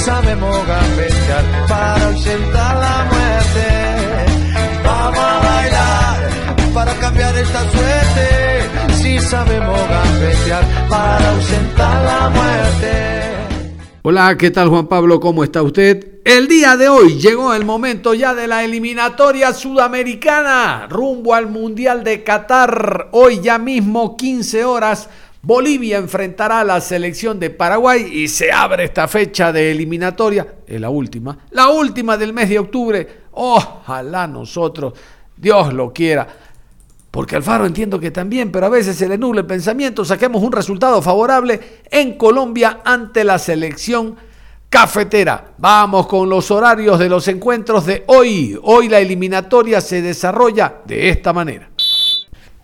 Sabemos gambetear para ausentar la muerte. Vamos a bailar para cambiar esta suerte. Si sabemos gambetear para ausentar la muerte. Hola, ¿qué tal Juan Pablo? ¿Cómo está usted? El día de hoy llegó el momento ya de la eliminatoria sudamericana rumbo al Mundial de Qatar. Hoy ya mismo 15 horas Bolivia enfrentará a la selección de Paraguay y se abre esta fecha de eliminatoria, es la última, la última del mes de octubre. Ojalá nosotros, Dios lo quiera. Porque Alfaro entiendo que también, pero a veces se le nubla el pensamiento. Saquemos un resultado favorable en Colombia ante la selección cafetera. Vamos con los horarios de los encuentros de hoy. Hoy la eliminatoria se desarrolla de esta manera.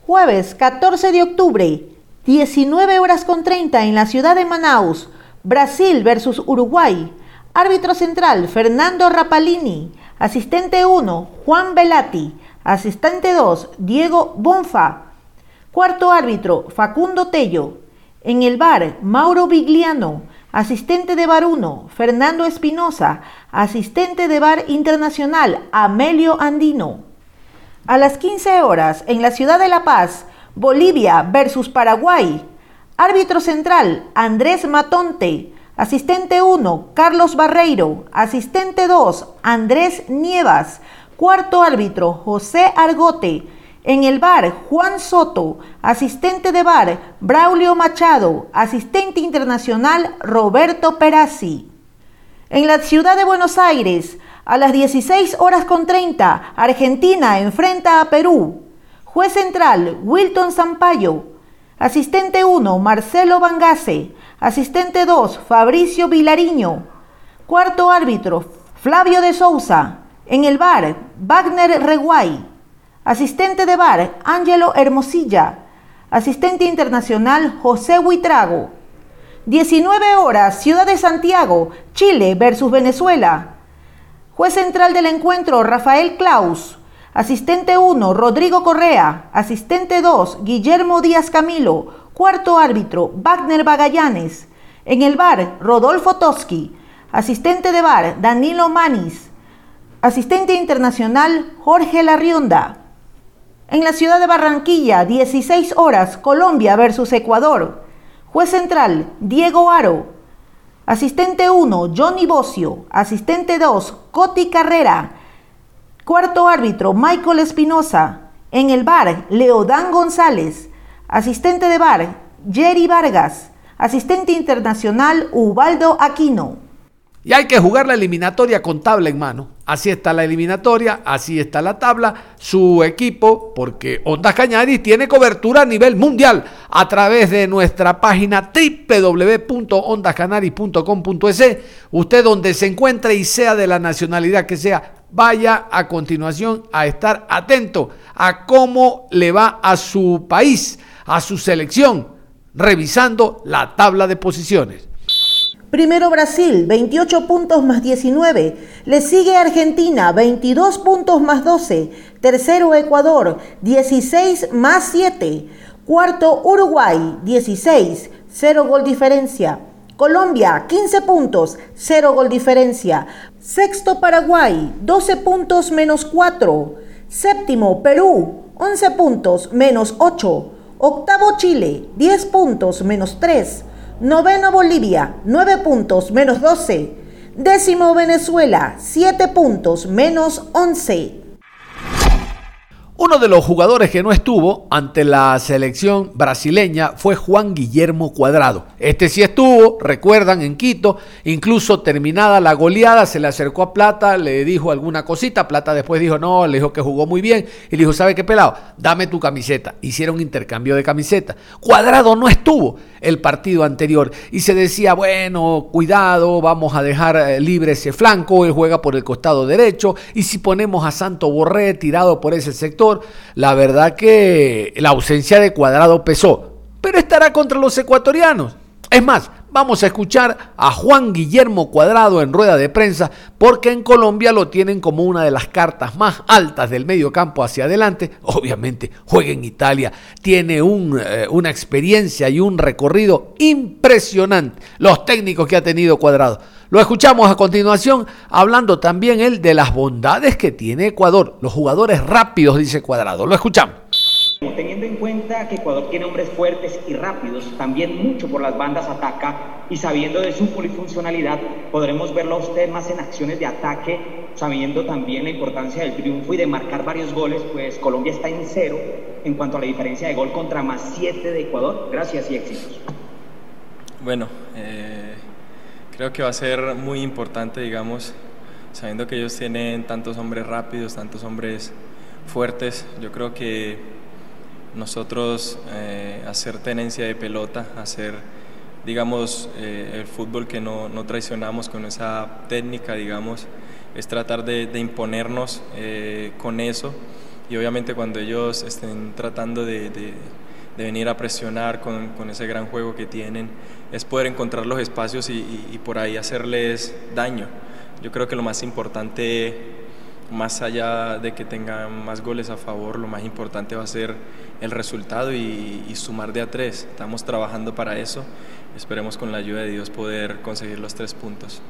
Jueves 14 de octubre, 19 horas con 30 en la ciudad de Manaus, Brasil versus Uruguay. Árbitro central, Fernando Rapalini. Asistente 1, Juan Velati. Asistente 2, Diego Bonfa. Cuarto árbitro, Facundo Tello. En el bar, Mauro Vigliano. Asistente de bar 1, Fernando Espinosa. Asistente de bar internacional, Amelio Andino. A las 15 horas, en la ciudad de La Paz, Bolivia versus Paraguay. Árbitro central, Andrés Matonte. Asistente 1, Carlos Barreiro. Asistente 2, Andrés Nievas. Cuarto árbitro, José Argote. En el bar, Juan Soto. Asistente de bar, Braulio Machado. Asistente internacional, Roberto Perazzi. En la ciudad de Buenos Aires, a las 16 horas con 30, Argentina enfrenta a Perú. Juez central, Wilton Sampaio. Asistente 1, Marcelo Bangase. Asistente 2, Fabricio Vilariño. Cuarto árbitro, Flavio de Souza. En el bar, Wagner Reguay. Asistente de bar, Ángelo Hermosilla. Asistente internacional, José Huitrago. 19 horas, Ciudad de Santiago, Chile versus Venezuela. Juez central del encuentro, Rafael Klaus. Asistente 1, Rodrigo Correa. Asistente 2, Guillermo Díaz Camilo. Cuarto árbitro, Wagner Bagallanes. En el bar, Rodolfo Toski. Asistente de bar, Danilo Manis. Asistente internacional, Jorge Larrionda. En la ciudad de Barranquilla, 16 horas, Colombia versus Ecuador. Juez central, Diego Aro. Asistente 1, Johnny Bocio. Asistente 2, Coti Carrera. Cuarto árbitro, Michael Espinosa. En el bar, Leodán González. Asistente de bar, Jerry Vargas. Asistente internacional, Ubaldo Aquino. Y hay que jugar la eliminatoria con tabla en mano. Así está la eliminatoria, así está la tabla. Su equipo, porque Ondas Cañaris tiene cobertura a nivel mundial a través de nuestra página www.ondascanaris.com.es. Usted donde se encuentre y sea de la nacionalidad que sea, vaya a continuación a estar atento a cómo le va a su país, a su selección, revisando la tabla de posiciones. Primero Brasil, 28 puntos más 19. Le sigue Argentina, 22 puntos más 12. Tercero Ecuador, 16 más 7. Cuarto Uruguay, 16. 0 gol diferencia. Colombia, 15 puntos, 0 gol diferencia. Sexto Paraguay, 12 puntos menos 4. Séptimo Perú, 11 puntos menos 8. Octavo Chile, 10 puntos menos 3. Noveno Bolivia, 9 puntos menos 12. Décimo Venezuela, 7 puntos menos 11. Uno de los jugadores que no estuvo ante la selección brasileña fue Juan Guillermo Cuadrado. Este sí estuvo, recuerdan, en Quito, incluso terminada la goleada, se le acercó a Plata, le dijo alguna cosita, Plata después dijo no, le dijo que jugó muy bien y le dijo, ¿sabe qué pelado? Dame tu camiseta. Hicieron intercambio de camiseta. Cuadrado no estuvo el partido anterior y se decía, bueno, cuidado, vamos a dejar eh, libre ese flanco, él juega por el costado derecho y si ponemos a Santo Borré tirado por ese sector, la verdad que la ausencia de Cuadrado pesó, pero estará contra los ecuatorianos. Es más, vamos a escuchar a Juan Guillermo Cuadrado en rueda de prensa, porque en Colombia lo tienen como una de las cartas más altas del medio campo hacia adelante. Obviamente juega en Italia, tiene un, eh, una experiencia y un recorrido impresionante. Los técnicos que ha tenido Cuadrado. Lo escuchamos a continuación hablando también él de las bondades que tiene Ecuador. Los jugadores rápidos, dice Cuadrado. Lo escuchamos. Teniendo en cuenta que Ecuador tiene hombres fuertes y rápidos, también mucho por las bandas ataca y sabiendo de su polifuncionalidad, podremos verlo a usted más en acciones de ataque, sabiendo también la importancia del triunfo y de marcar varios goles, pues Colombia está en cero en cuanto a la diferencia de gol contra más siete de Ecuador. Gracias y éxitos. Bueno, eh Creo que va a ser muy importante, digamos, sabiendo que ellos tienen tantos hombres rápidos, tantos hombres fuertes. Yo creo que nosotros eh, hacer tenencia de pelota, hacer, digamos, eh, el fútbol que no, no, traicionamos con esa técnica, digamos, es tratar de, imponernos eh, con eso. Y obviamente cuando ellos estén tratando de de venir a presionar con, con, ese gran juego que tienen, es poder encontrar los espacios y, por ahí hacerles daño. Yo creo que lo más importante, más allá de que tengan más goles a favor, lo más importante va a ser el resultado y, y sumar de a tres. Estamos trabajando para eso. Esperemos con la ayuda de Dios poder conseguir los tres puntos.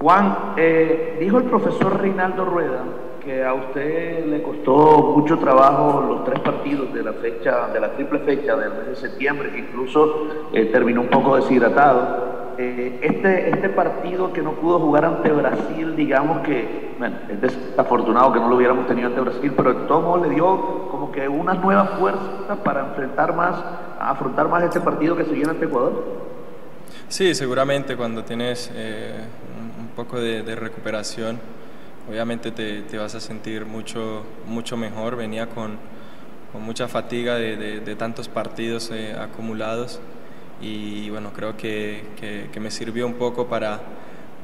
Juan, eh, dijo el profesor Reinaldo Rueda que a usted le costó mucho trabajo los tres partidos de la fecha, de la triple fecha del mes de septiembre, que incluso eh, terminó un poco deshidratado. Eh, este, este partido que no pudo jugar ante Brasil, digamos que, bueno, es desafortunado que no lo hubiéramos tenido ante Brasil, pero el tomo le dio como que una nueva fuerza para enfrentar más, afrontar más este partido que se viene ante Ecuador. Sí, seguramente cuando tienes eh, un poco de, de recuperación obviamente te, te, vas a sentir mucho, mucho mejor. Venía con, con mucha fatiga de, de, tantos partidos eh, acumulados y bueno, creo que, que, me sirvió un poco para,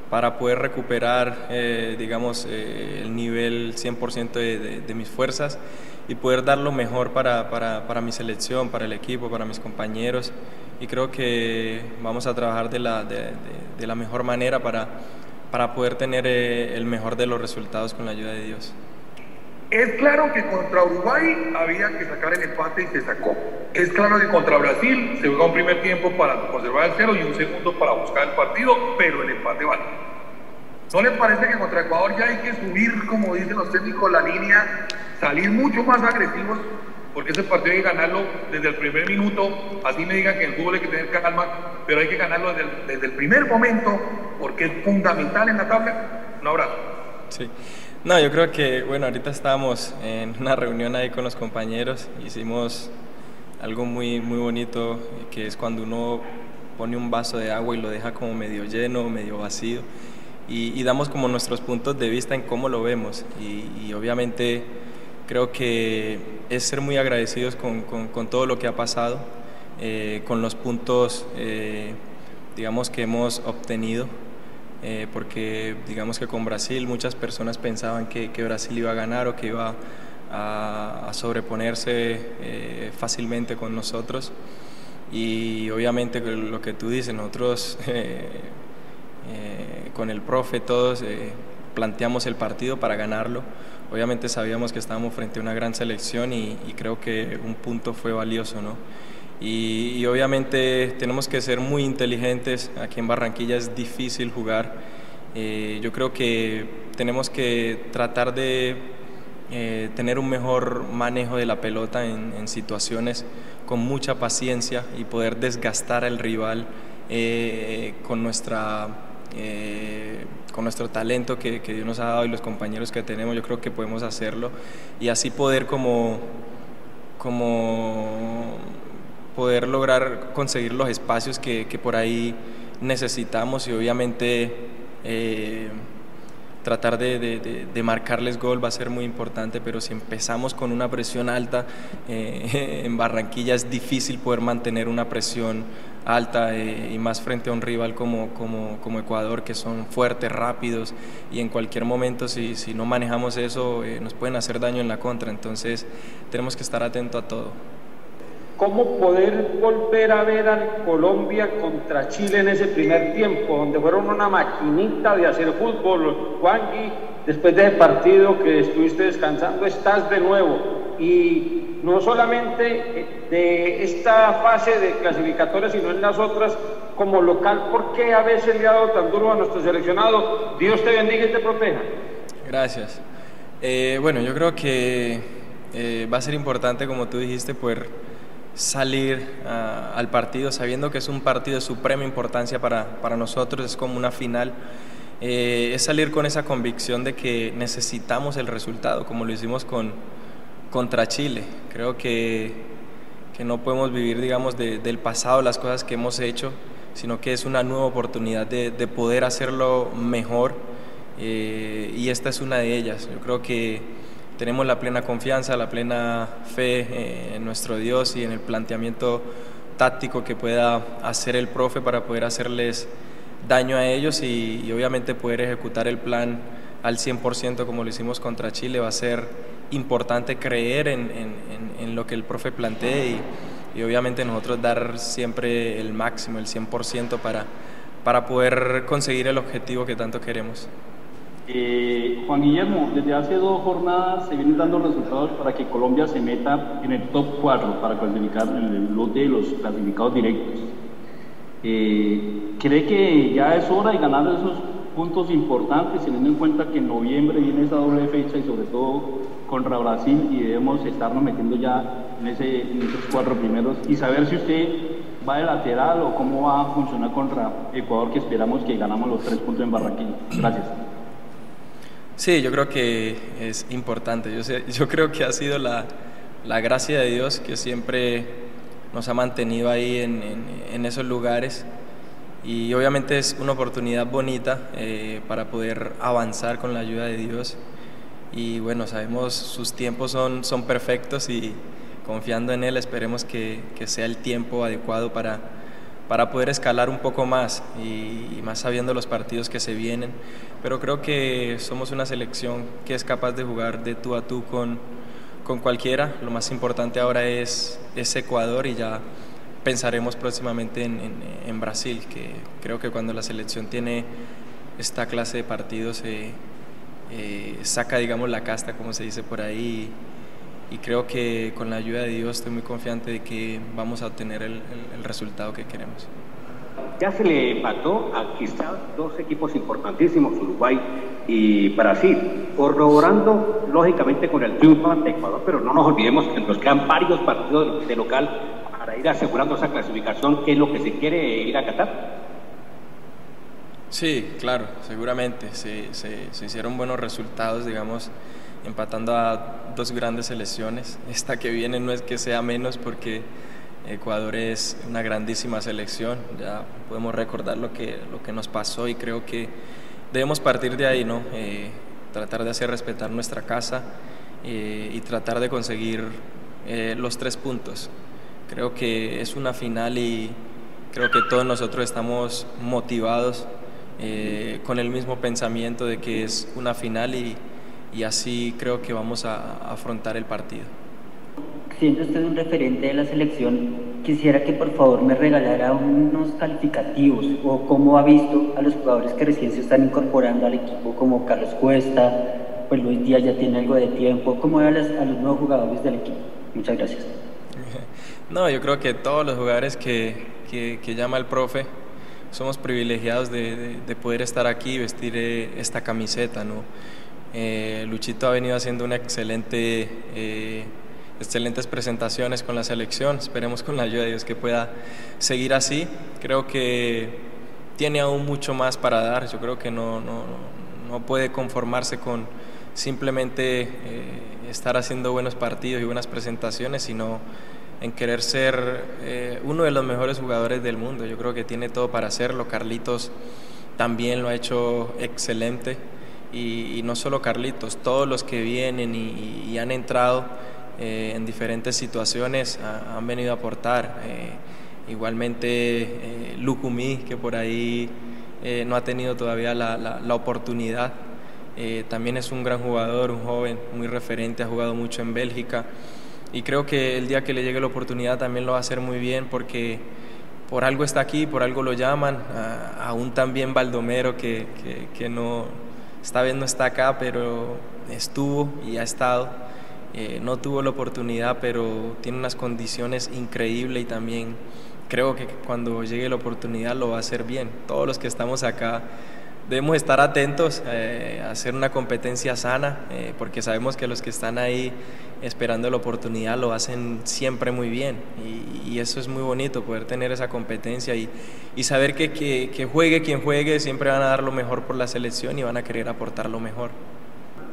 para poder recuperar, eh, digamos, eh, el nivel 100% de, mis fuerzas y poder dar lo mejor para, para, para, mi selección, para el equipo, para mis compañeros. Y creo que vamos a trabajar de la, de la mejor manera para para poder tener eh, el mejor de los resultados con la ayuda de Dios. Es claro que contra Uruguay había que sacar el empate y se sacó. Es claro que contra Brasil se jugó un primer tiempo para conservar el cero y un segundo para buscar el partido, pero el empate vale. ¿No le parece que contra Ecuador ya hay que subir, como dicen los técnicos, la línea, salir mucho más agresivos porque ese partido hay que ganarlo desde el primer minuto, así me digan que el fútbol hay que tener calma, pero hay que ganarlo desde el, primer momento, porque es fundamental en la tabla. Un abrazo. Sí. No, yo creo que, bueno, ahorita estábamos en una reunión ahí con los compañeros, hicimos algo muy, muy bonito, que es cuando uno pone un vaso de agua y lo deja como medio lleno, medio vacío, y, damos como nuestros puntos de vista en cómo lo vemos, y, y obviamente Creo que es ser muy agradecidos con, con, todo lo que ha pasado, eh, con los puntos, eh, digamos, que hemos obtenido, eh, porque digamos que con Brasil muchas personas pensaban que, que Brasil iba a ganar o que iba a, a sobreponerse fácilmente con nosotros. Y obviamente lo que tú dices, nosotros con el profe todos planteamos el partido para ganarlo obviamente sabíamos que estábamos frente a una gran selección y, creo que un punto fue valioso, ¿no? Y, obviamente tenemos que ser muy inteligentes, aquí en Barranquilla es difícil jugar, eh, yo creo que tenemos que tratar de eh, tener un mejor manejo de la pelota en, situaciones con mucha paciencia y poder desgastar al rival eh, con nuestra Eh, con nuestro talento que, que, Dios nos ha dado y los compañeros que tenemos, yo creo que podemos hacerlo y así poder como, como poder lograr conseguir los espacios que, que por ahí necesitamos y obviamente eh, tratar de, de, marcarles gol va a ser muy importante, pero si empezamos con una presión alta, eh, en Barranquilla es difícil poder mantener una presión alta eh, y más frente a un rival como, como, como, Ecuador, que son fuertes, rápidos y en cualquier momento si, si no manejamos eso nos pueden hacer daño en la contra, entonces tenemos que estar atentos a todo cómo poder volver a ver al Colombia contra Chile en ese primer tiempo, donde fueron una maquinita de hacer fútbol. Juanqui, después de ese partido que estuviste descansando, estás de nuevo. Y no solamente de esta fase de clasificatoria, sino en las otras como local. ¿Por qué a veces le ha dado tan duro a nuestro seleccionado? Dios te bendiga y te proteja. Gracias. Eh, bueno, yo creo que eh, va a ser importante, como tú dijiste, poder salir ah, al partido sabiendo que es un partido de suprema importancia para, para nosotros, es como una final. Eh, es salir con esa convicción de que necesitamos el resultado, como lo hicimos con, contra Chile. Creo que, que no podemos vivir, digamos, del pasado, las cosas que hemos hecho, sino que es una nueva oportunidad de, de poder hacerlo mejor eh, y esta es una de ellas. Yo creo que tenemos la plena confianza, la plena fe eh, en nuestro Dios y en el planteamiento táctico que pueda hacer el profe para poder hacerles daño a ellos y, obviamente poder ejecutar el plan al 100% como lo hicimos contra Chile. Va a ser importante creer en, lo que el profe plantee y, obviamente nosotros dar siempre el máximo, el 100% para, para poder conseguir el objetivo que tanto queremos. Eh, Juan Guillermo, desde hace dos jornadas se vienen dando resultados para que Colombia se meta en el top 4 para clasificar en el lote de los clasificados directos. Eh, ¿Cree que ya es hora de ganar esos puntos importantes, teniendo en cuenta que en noviembre viene esa doble fecha y sobre todo contra Brasil y debemos estarnos metiendo ya en, ese, en esos cuatro primeros y saber si usted va de lateral o cómo va a funcionar contra Ecuador que esperamos que ganamos los tres puntos en Barranquilla? Gracias. Sí, yo creo que es importante. Yo, sé, yo creo que ha sido la, la, gracia de Dios que siempre nos ha mantenido ahí en, en, esos lugares. Y obviamente es una oportunidad bonita eh, para poder avanzar con la ayuda de Dios. Y bueno, sabemos sus tiempos son, son perfectos y confiando en Él esperemos que, que sea el tiempo adecuado para, para poder escalar un poco más y, más sabiendo los partidos que se vienen. Pero creo que somos una selección que es capaz de jugar de tú a tú con, con cualquiera. Lo más importante ahora es, es Ecuador y ya pensaremos próximamente en, en, Brasil, que creo que cuando la selección tiene esta clase de partidos eh, eh, saca, digamos, la casta, como se dice por ahí y creo que con la ayuda de Dios estoy muy confiante de que vamos a obtener el, resultado que queremos. Ya se le empató a quizás dos equipos importantísimos, Uruguay y Brasil, corroborando lógicamente con el triunfo ante Ecuador, pero no nos olvidemos que nos quedan varios partidos de local ir asegurando esa clasificación, que es lo que se quiere ir a Qatar. Sí, claro, seguramente. Se, se, se hicieron buenos resultados, digamos, empatando a dos grandes selecciones. Esta que viene no es que sea menos porque Ecuador es una grandísima selección, ya podemos recordar lo que, lo que nos pasó y creo que debemos partir de ahí, ¿no? Eh, tratar de hacer respetar nuestra casa eh, y tratar de conseguir eh, los tres puntos. Creo que es una final y creo que todos nosotros estamos motivados con el mismo pensamiento de que es una final y, y así creo que vamos a, afrontar el partido. Siendo usted un referente de la selección, quisiera que por favor me regalara unos calificativos o cómo ha visto a los jugadores que recién se están incorporando al equipo, como Carlos Cuesta, pues Luis Díaz ya tiene algo de tiempo, cómo ve a los, nuevos jugadores del equipo. Muchas gracias. No, yo creo que todos los jugadores que, que, llama el profe somos privilegiados de, de, poder estar aquí y vestir eh, esta camiseta, ¿no? Eh, Luchito ha venido haciendo una excelente, eh, excelentes presentaciones con la selección. Esperemos con la ayuda de Dios que pueda seguir así. Creo que tiene aún mucho más para dar. Yo creo que no, no, no puede conformarse con simplemente eh, estar haciendo buenos partidos y buenas presentaciones, sino en querer ser eh, uno de los mejores jugadores del mundo. Yo creo que tiene todo para hacerlo. Carlitos también lo ha hecho excelente. Y, no solo Carlitos, todos los que vienen y, han entrado eh, en diferentes situaciones han venido a aportar. Eh, igualmente Lucumí, que por ahí no ha tenido todavía la, la oportunidad. también es un gran jugador, un joven muy referente, ha jugado mucho en Bélgica y creo que el día que le llegue la oportunidad también lo va a hacer muy bien porque por algo está aquí, por algo lo llaman, aún también Baldomero que, que, no, esta vez no está acá, pero estuvo y ha estado, eh, no tuvo la oportunidad, pero tiene unas condiciones increíbles y también creo que cuando llegue la oportunidad lo va a hacer bien. Todos los que estamos acá debemos estar atentos eh, hacer una competencia sana, eh, porque sabemos que los que están ahí esperando la oportunidad lo hacen siempre muy bien y, eso es muy bonito, poder tener esa competencia y, y saber que, que, juegue quien juegue, siempre van a dar lo mejor por la selección y van a querer aportar lo mejor.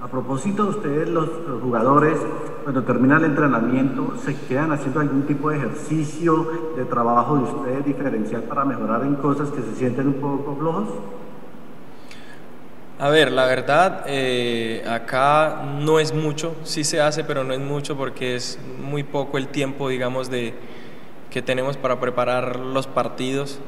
A propósito, ustedes los, jugadores, cuando termina el entrenamiento, ¿se quedan haciendo algún tipo de ejercicio, de trabajo de ustedes diferencial para mejorar en cosas que se sienten un poco flojos? A ver, la verdad, eh, acá no es mucho, sí se hace, pero no es mucho porque es muy poco el tiempo, digamos, de que tenemos para preparar los partidos,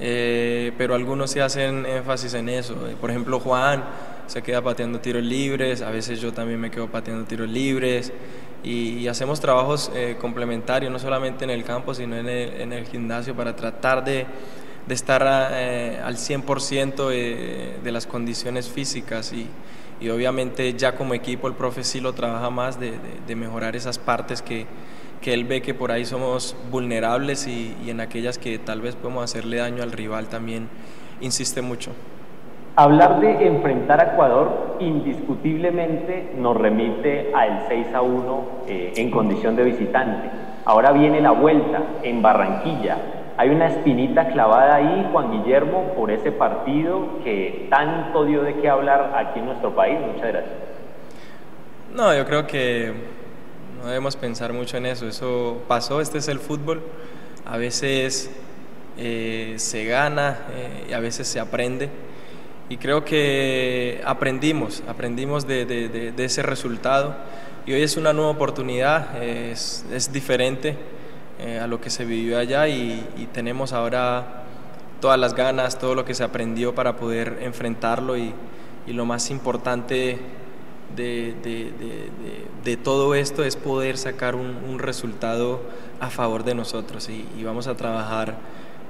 eh, pero algunos sí hacen énfasis en eso. Por ejemplo, Juan se queda pateando tiros libres, a veces yo también me quedo pateando tiros libres y, hacemos trabajos eh, complementarios, no solamente en el campo, sino en el gimnasio para tratar de de estar eh, al 100% de, de, las condiciones físicas y, y, obviamente ya como equipo el profe sí lo trabaja más de, de, mejorar esas partes que, que, él ve que por ahí somos vulnerables y, y en aquellas que tal vez podemos hacerle daño al rival también insiste mucho. Hablar de enfrentar a Ecuador indiscutiblemente nos remite al 6 a 1 eh, en condición de visitante. Ahora viene la vuelta en Barranquilla hay una espinita clavada ahí, Juan Guillermo, por ese partido que tanto dio de qué hablar aquí en nuestro país. Muchas gracias. No, yo creo que no debemos pensar mucho en eso. Eso pasó, este es el fútbol. A veces eh, se gana eh, y a veces se aprende. Y creo que aprendimos, aprendimos de, ese resultado. Y hoy es una nueva oportunidad, es diferente eh, a lo que se vivió allá y, tenemos ahora todas las ganas, todo lo que se aprendió para poder enfrentarlo y, lo más importante de, todo esto es poder sacar un, resultado a favor de nosotros y, vamos a trabajar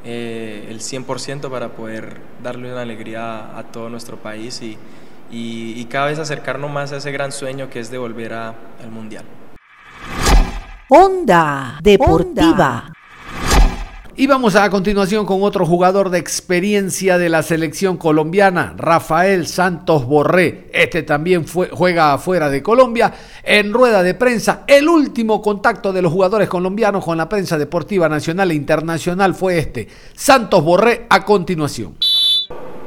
eh, el 100% para poder darle una alegría a, todo nuestro país y, y, cada vez acercarnos más a ese gran sueño que es de volver al Mundial. Onda Deportiva. Y vamos a continuación con otro jugador de experiencia de la selección colombiana, Rafael Santos Borré. Este también fue, juega afuera de Colombia. En rueda de prensa, el último contacto de los jugadores colombianos con la prensa deportiva nacional e internacional fue este. Santos Borré a continuación.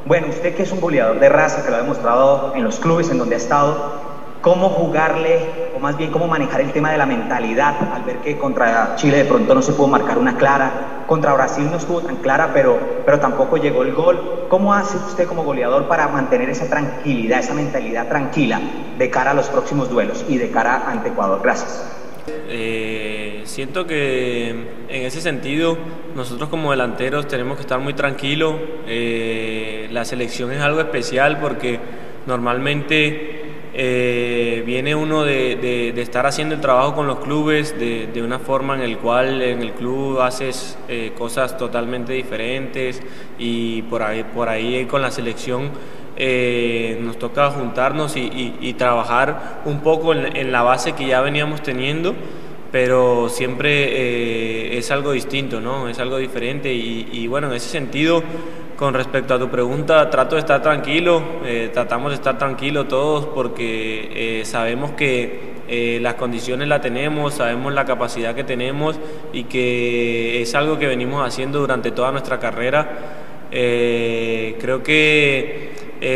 Bueno, usted que es un goleador de raza, que lo ha demostrado en los clubes en donde ha estado, cómo jugarle, o más bien cómo manejar el tema de la mentalidad, al ver que contra Chile de pronto no se pudo marcar una clara, contra Brasil no estuvo tan clara, pero, pero tampoco llegó el gol. ¿Cómo hace usted como goleador para mantener esa tranquilidad, esa mentalidad tranquila de cara a los próximos duelos y de cara ante Ecuador? Gracias. Eh, siento que en ese sentido nosotros como delanteros tenemos que estar muy tranquilos. Eh, la selección es algo especial porque normalmente eh, viene uno de, estar haciendo el trabajo con los clubes de, una forma en el cual en el club haces eh, cosas totalmente diferentes y por ahí, por ahí con la selección eh, nos toca juntarnos y, trabajar un poco en, la base que ya veníamos teniendo pero siempre es algo distinto, ¿no? Es algo diferente y, y bueno, en ese sentido con respecto a tu pregunta, trato de estar tranquilo, eh, tratamos de estar tranquilos todos porque eh, sabemos que eh, las condiciones las tenemos, sabemos la capacidad que tenemos y que es algo que venimos haciendo durante toda nuestra carrera. Creo que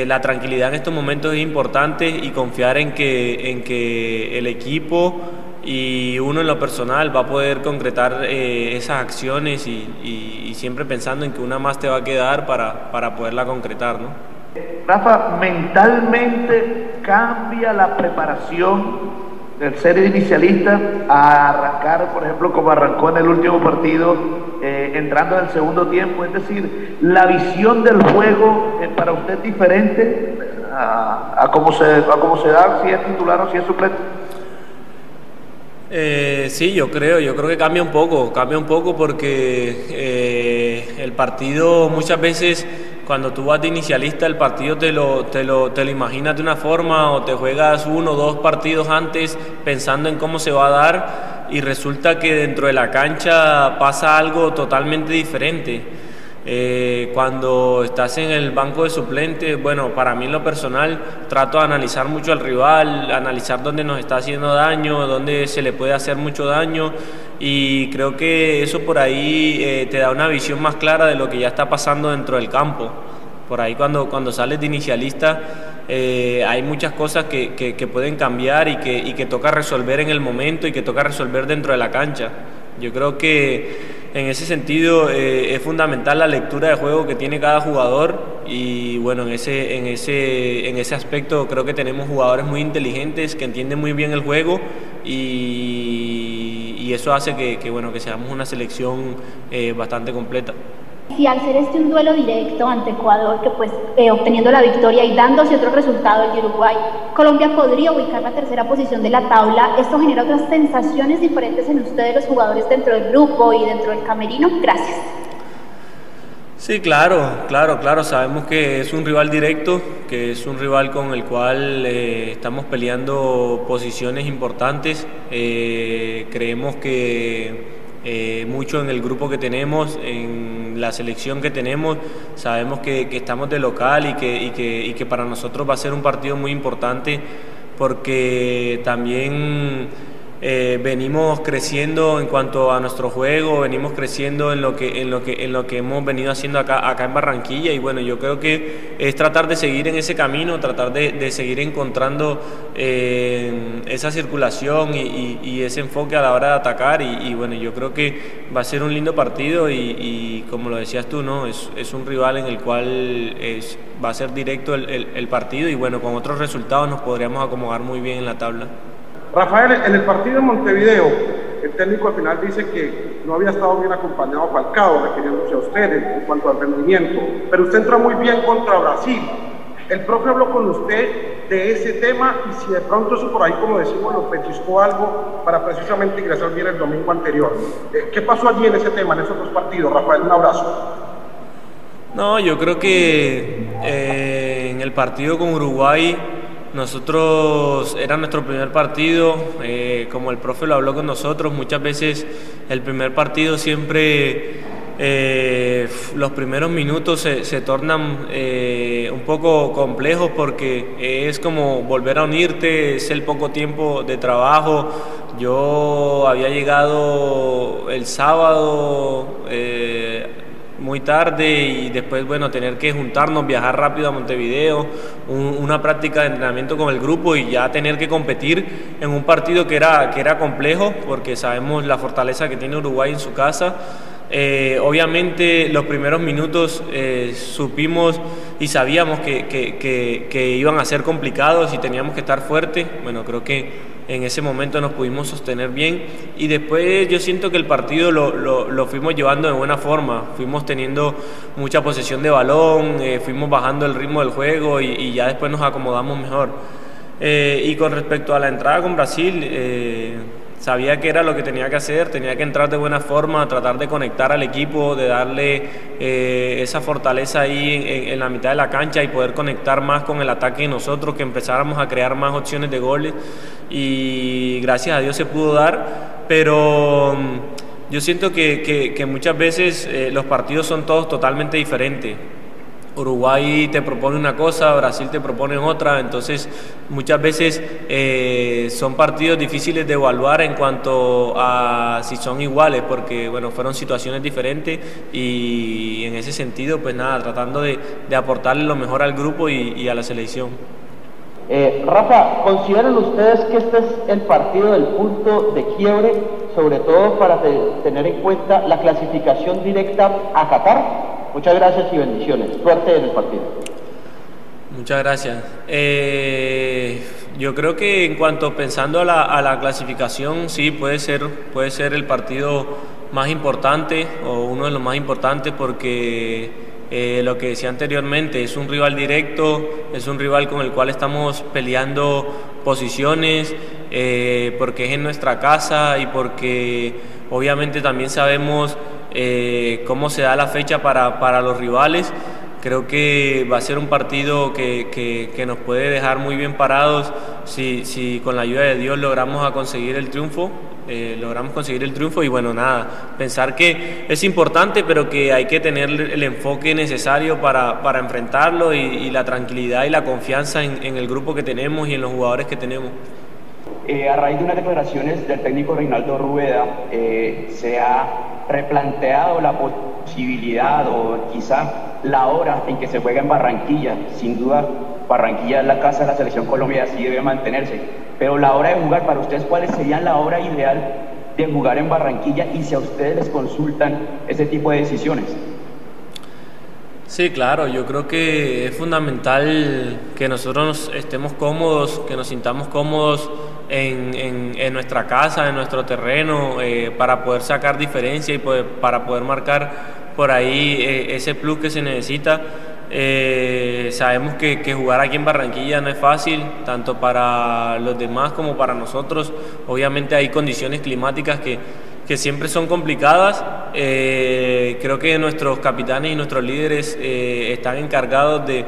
la tranquilidad en estos momentos es importante y confiar en que, en que el equipo y uno en lo personal va a poder concretar eh, esas acciones y, siempre pensando en que una más te va a quedar para, para poderla concretar. ¿no? Rafa, mentalmente cambia la preparación del ser inicialista a arrancar, por ejemplo, como arrancó en el último partido, eh, entrando en el segundo tiempo. Es decir, la visión del juego es para usted diferente a, cómo se, a cómo se da, si es titular o si es suplente. Eh, sí, yo creo, yo creo que cambia un poco, cambia un poco porque eh, el partido muchas veces cuando tú vas de inicialista el partido te lo, te, lo, te lo imaginas de una forma o te juegas uno o dos partidos antes pensando en cómo se va a dar y resulta que dentro de la cancha pasa algo totalmente diferente. Eh, cuando estás en el banco de suplentes, bueno, para mí en lo personal trato de analizar mucho al rival, analizar dónde nos está haciendo daño, dónde se le puede hacer mucho daño y creo que eso por ahí eh, te da una visión más clara de lo que ya está pasando dentro del campo. Por ahí cuando, cuando sales de inicialista eh, hay muchas cosas que, que, pueden cambiar y que, y que toca resolver en el momento y que toca resolver dentro de la cancha. Yo creo que en ese sentido eh, es fundamental la lectura de juego que tiene cada jugador y bueno, en ese, en, ese, en ese aspecto creo que tenemos jugadores muy inteligentes que entienden muy bien el juego y, eso hace que, que, bueno, que seamos una selección eh, bastante completa si al ser este un duelo directo ante Ecuador, que pues eh, obteniendo la victoria y dándose otro resultado el Uruguay, Colombia podría ubicar la tercera posición de la tabla, esto genera otras sensaciones diferentes en ustedes los jugadores dentro del grupo y dentro del camerino. Gracias. Sí, claro, claro, claro. Sabemos que es un rival directo, que es un rival con el cual eh, estamos peleando posiciones importantes. Eh, creemos que mucho en el grupo que tenemos, en la selección que tenemos. Sabemos que, estamos de local y que, y, que, y que para nosotros va a ser un partido muy importante porque también eh, venimos creciendo en cuanto a nuestro juego, venimos creciendo en lo que, en lo que, en lo que hemos venido haciendo acá, acá en Barranquilla y bueno, yo creo que es tratar de seguir en ese camino, tratar de, seguir encontrando eh, esa circulación y, ese enfoque a la hora de atacar y, bueno, yo creo que va a ser un lindo partido y, como lo decías tú, ¿no? Es, es un rival en el cual es, va a ser directo el, el partido y bueno, con otros resultados nos podríamos acomodar muy bien en la tabla. Rafael, en el partido de Montevideo, el técnico al final dice que no había estado bien acompañado Falcao, refiriéndose a ustedes en cuanto al rendimiento, pero usted entra muy bien contra Brasil. El profe habló con usted de ese tema y si de pronto eso por ahí, como decimos, lo pellizcó algo para precisamente ingresar bien el domingo anterior. Eh, ¿Qué pasó allí en ese tema, en esos dos partidos? Rafael, un abrazo. No, yo creo que eh, en el partido con Uruguay nosotros, era nuestro primer partido, eh, como el profe lo habló con nosotros, muchas veces el primer partido siempre, eh, los primeros minutos se, tornan eh, un poco complejos porque es como volver a unirte, es el poco tiempo de trabajo. Yo había llegado el sábado muy tarde y después, bueno, tener que juntarnos, viajar rápido a Montevideo, una práctica de entrenamiento con el grupo y ya tener que competir en un partido que era, que era complejo, porque sabemos la fortaleza que tiene Uruguay en su casa. Eh, obviamente los primeros minutos eh, supimos y sabíamos que, que, que, iban a ser complicados y teníamos que estar fuertes. Bueno, creo que en ese momento nos pudimos sostener bien y después yo siento que el partido lo, lo, fuimos llevando de buena forma, fuimos teniendo mucha posesión de balón, eh, fuimos bajando el ritmo del juego y, ya después nos acomodamos mejor. Eh, y con respecto a la entrada con Brasil, eh, sabía que era lo que tenía que hacer, tenía que entrar de buena forma, tratar de conectar al equipo, de darle esa fortaleza ahí en, la mitad de la cancha y poder conectar más con el ataque de nosotros, que empezáramos a crear más opciones de goles y gracias a Dios se pudo dar, pero mm, yo siento que, muchas veces eh, los partidos son todos totalmente diferentes. Uruguay te propone una cosa, Brasil te propone otra, entonces muchas veces eh, son partidos difíciles de evaluar en cuanto a si son iguales, porque bueno, fueron situaciones diferentes y en ese sentido, pues nada, tratando de, aportarle lo mejor al grupo y, a la selección. Eh, Rafa, ¿consideran ustedes que este es el partido del punto de quiebre, sobre todo para tener en cuenta la clasificación directa a Qatar? Muchas gracias y bendiciones. Suerte en el partido. Muchas gracias. Eh, yo creo que en cuanto pensando a la, clasificación, sí, puede ser, puede ser el partido más importante o uno de los más importantes porque eh, lo que decía anteriormente, es un rival directo, es un rival con el cual estamos peleando posiciones, eh, porque es en nuestra casa y porque obviamente también sabemos eh, cómo se da la fecha para, para, los rivales. Creo que va a ser un partido que, que, nos puede dejar muy bien parados si, si, con la ayuda de Dios logramos a conseguir el triunfo. Eh, logramos conseguir el triunfo y bueno, nada, pensar que es importante, pero que hay que tener el enfoque necesario para, para enfrentarlo y, la tranquilidad y la confianza en, en el grupo que tenemos y en los jugadores que tenemos. Eh, a raíz de unas declaraciones del técnico Reinaldo Rueda, eh, se ha replanteado la posibilidad o quizá la hora en que se juega en Barranquilla. Sin duda, Barranquilla es la casa de la selección Colombia, así debe mantenerse. Pero la hora de jugar, para ustedes, ¿cuál sería la hora ideal de jugar en Barranquilla y si a ustedes les consultan ese tipo de decisiones? Sí, claro, yo creo que es fundamental que nosotros estemos cómodos, que nos sintamos cómodos en, en, nuestra casa, en nuestro terreno, eh, para poder sacar diferencia y para poder marcar por ahí eh, ese plus que se necesita. Eh, sabemos que, que, jugar aquí en Barranquilla no es fácil, tanto para los demás como para nosotros. Obviamente hay condiciones climáticas que que siempre son complicadas. Eh, creo que nuestros capitanes y nuestros líderes eh, están encargados de,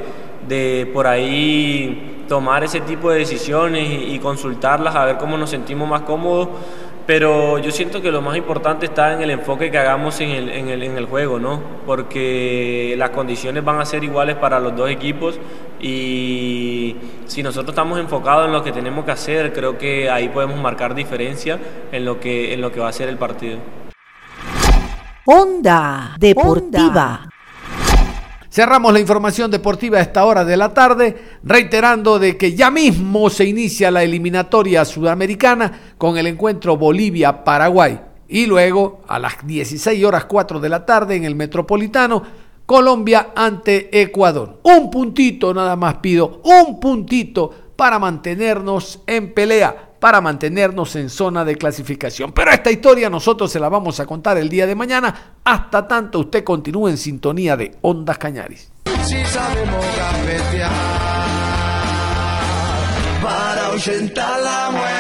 de, por ahí tomar ese tipo de decisiones y, consultarlas a ver cómo nos sentimos más cómodos. Pero yo siento que lo más importante está en el enfoque que hagamos en el, en el, en el juego, ¿no? Porque las condiciones van a ser iguales para los dos equipos y si nosotros estamos enfocados en lo que tenemos que hacer, creo que ahí podemos marcar diferencia en lo que, en lo que va a ser el partido. Onda Deportiva. Cerramos la información deportiva a esta hora de la tarde, reiterando de que ya mismo se inicia la eliminatoria sudamericana con el encuentro Bolivia-Paraguay. Y luego, a las 16 horas 4 de la tarde en el Metropolitano, Colombia ante Ecuador. Un puntito nada más pido, un puntito para mantenernos en pelea, para mantenernos en zona de clasificación. Pero esta historia nosotros se la vamos a contar el día de mañana. Hasta tanto usted continúe en sintonía de Ondas Cañaris. Si sabemos para la muerte.